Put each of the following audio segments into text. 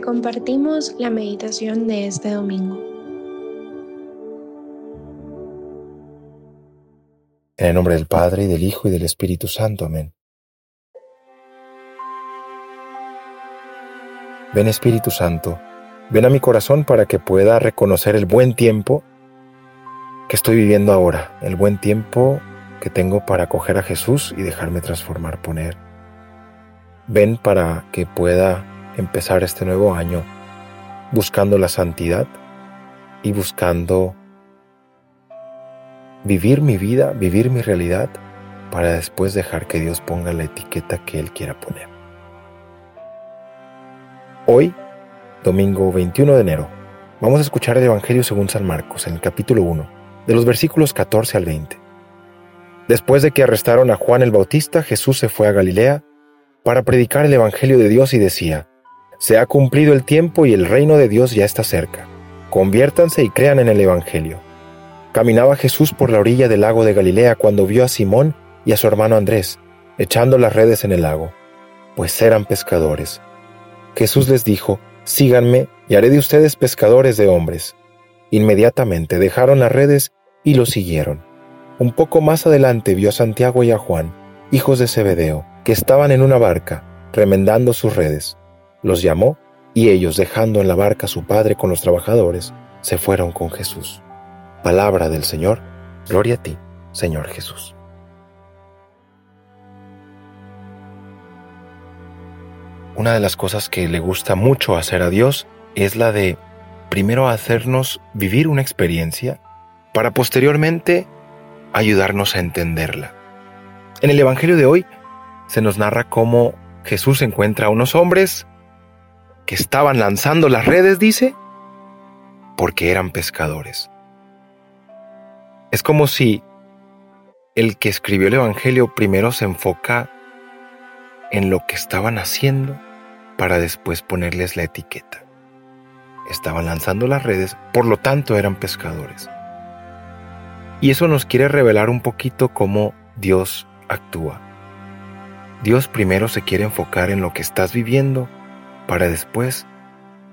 compartimos la meditación de este domingo. En el nombre del Padre, y del Hijo, y del Espíritu Santo. Amén. Ven Espíritu Santo, ven a mi corazón para que pueda reconocer el buen tiempo que estoy viviendo ahora, el buen tiempo que tengo para acoger a Jesús y dejarme transformar, poner. Ven para que pueda empezar este nuevo año buscando la santidad y buscando vivir mi vida, vivir mi realidad, para después dejar que Dios ponga la etiqueta que Él quiera poner. Hoy, domingo 21 de enero, vamos a escuchar el Evangelio según San Marcos en el capítulo 1, de los versículos 14 al 20. Después de que arrestaron a Juan el Bautista, Jesús se fue a Galilea para predicar el Evangelio de Dios y decía, Se ha cumplido el tiempo y el reino de Dios ya está cerca. Conviértanse y crean en el Evangelio. Caminaba Jesús por la orilla del lago de Galilea cuando vio a Simón y a su hermano Andrés echando las redes en el lago, pues eran pescadores. Jesús les dijo, Síganme y haré de ustedes pescadores de hombres. Inmediatamente dejaron las redes y lo siguieron. Un poco más adelante vio a Santiago y a Juan, hijos de Zebedeo, que estaban en una barca, remendando sus redes. Los llamó y ellos, dejando en la barca a su padre con los trabajadores, se fueron con Jesús. Palabra del Señor, gloria a ti, Señor Jesús. una de las cosas que le gusta mucho hacer a Dios es la de primero hacernos vivir una experiencia para posteriormente ayudarnos a entenderla. En el Evangelio de hoy se nos narra cómo Jesús encuentra a unos hombres que estaban lanzando las redes, dice, porque eran pescadores. Es como si el que escribió el Evangelio primero se enfoca en lo que estaban haciendo para después ponerles la etiqueta. Estaban lanzando las redes, por lo tanto eran pescadores. Y eso nos quiere revelar un poquito cómo Dios actúa. Dios primero se quiere enfocar en lo que estás viviendo para después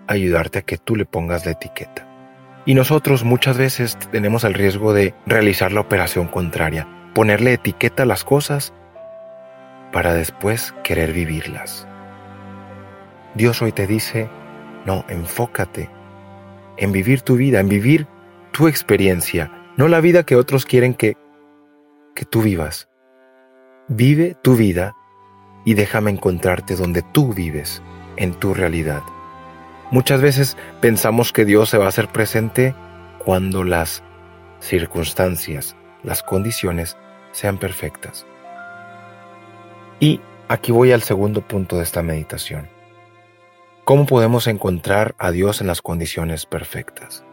ayudarte a que tú le pongas la etiqueta. Y nosotros muchas veces tenemos el riesgo de realizar la operación contraria, ponerle etiqueta a las cosas para después querer vivirlas. Dios hoy te dice, no, enfócate en vivir tu vida, en vivir tu experiencia, no la vida que otros quieren que, que tú vivas. Vive tu vida y déjame encontrarte donde tú vives, en tu realidad. Muchas veces pensamos que Dios se va a hacer presente cuando las circunstancias, las condiciones sean perfectas. Y aquí voy al segundo punto de esta meditación. ¿Cómo podemos encontrar a Dios en las condiciones perfectas?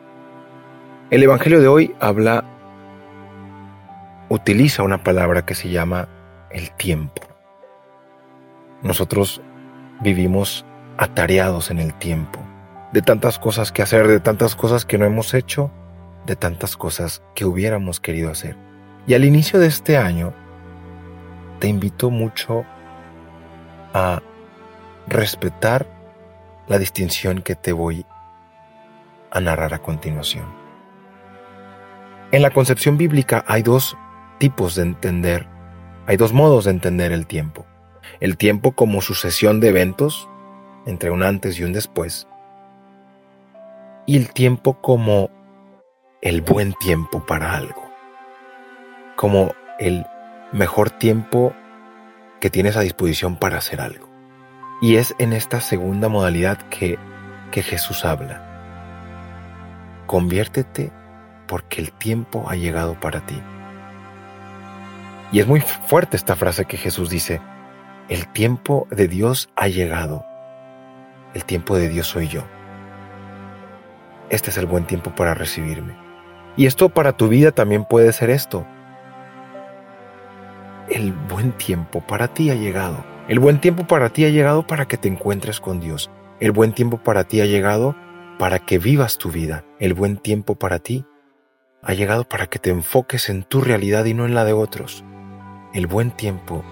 El Evangelio de hoy habla, utiliza una palabra que se llama el tiempo. Nosotros vivimos atareados en el tiempo, de tantas cosas que hacer, de tantas cosas que no hemos hecho, de tantas cosas que hubiéramos querido hacer. Y al inicio de este año, te invito mucho a respetar la distinción que te voy a narrar a continuación. En la concepción bíblica hay dos tipos de entender, hay dos modos de entender el tiempo. El tiempo como sucesión de eventos, entre un antes y un después, y el tiempo como el buen tiempo para algo, como el mejor tiempo que tienes a disposición para hacer algo. Y es en esta segunda modalidad que, que Jesús habla. Conviértete porque el tiempo ha llegado para ti. Y es muy fuerte esta frase que Jesús dice, el tiempo de Dios ha llegado. El tiempo de Dios soy yo. Este es el buen tiempo para recibirme. Y esto para tu vida también puede ser esto. El buen tiempo para ti ha llegado. El buen tiempo para ti ha llegado para que te encuentres con Dios. El buen tiempo para ti ha llegado para que vivas tu vida. El buen tiempo para ti ha llegado para que te enfoques en tu realidad y no en la de otros. El buen tiempo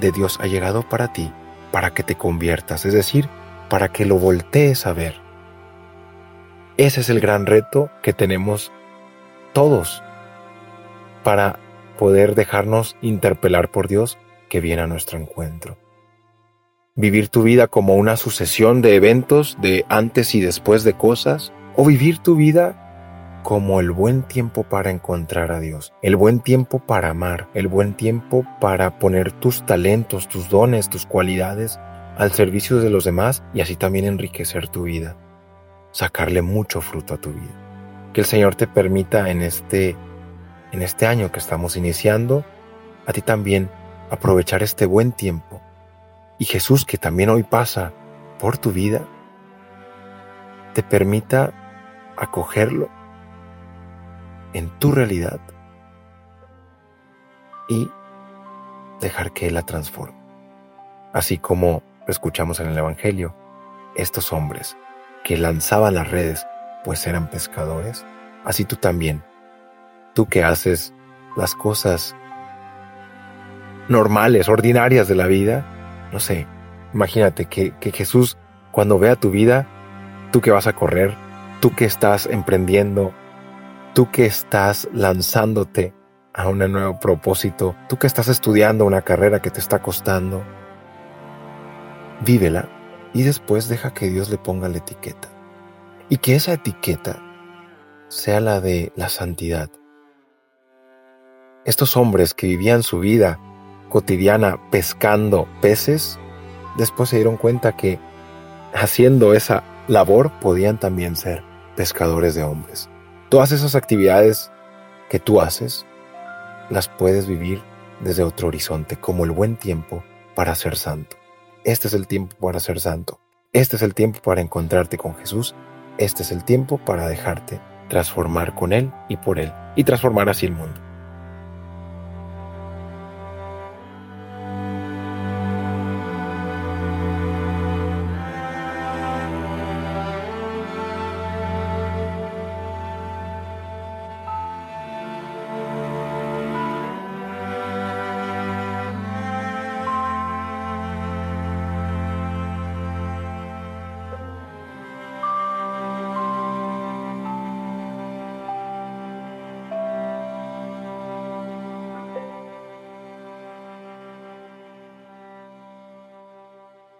de Dios ha llegado para ti para que te conviertas, es decir, para que lo voltees a ver. Ese es el gran reto que tenemos todos para poder dejarnos interpelar por Dios que viene a nuestro encuentro. Vivir tu vida como una sucesión de eventos, de antes y después de cosas, o vivir tu vida como el buen tiempo para encontrar a Dios, el buen tiempo para amar, el buen tiempo para poner tus talentos, tus dones, tus cualidades al servicio de los demás y así también enriquecer tu vida, sacarle mucho fruto a tu vida. Que el Señor te permita en este en este año que estamos iniciando, a ti también aprovechar este buen tiempo y Jesús que también hoy pasa por tu vida, te permita acogerlo en tu realidad y dejar que Él la transforme. Así como escuchamos en el Evangelio, estos hombres que lanzaban las redes pues eran pescadores, así tú también, tú que haces las cosas normales, ordinarias de la vida, no sé, imagínate que, Jesús cuando vea tu vida, tú que vas a correr, tú que estás emprendiendo tú que estás lanzándote a un nuevo propósito, tú que estás estudiando una carrera que te está costando, vívela y después deja que Dios le ponga la etiqueta. Y que esa etiqueta sea la de la santidad. Estos hombres que vivían su vida cotidiana pescando peces, después se dieron cuenta que haciendo esa labor podían también ser pescadores de hombres. Todas esas actividades que tú haces las puedes vivir desde otro horizonte, como el buen tiempo para ser santo. Este es el tiempo para ser santo. Este es el tiempo para encontrarte con Jesús. Este es el tiempo para dejarte transformar con Él y por Él y transformar así el mundo.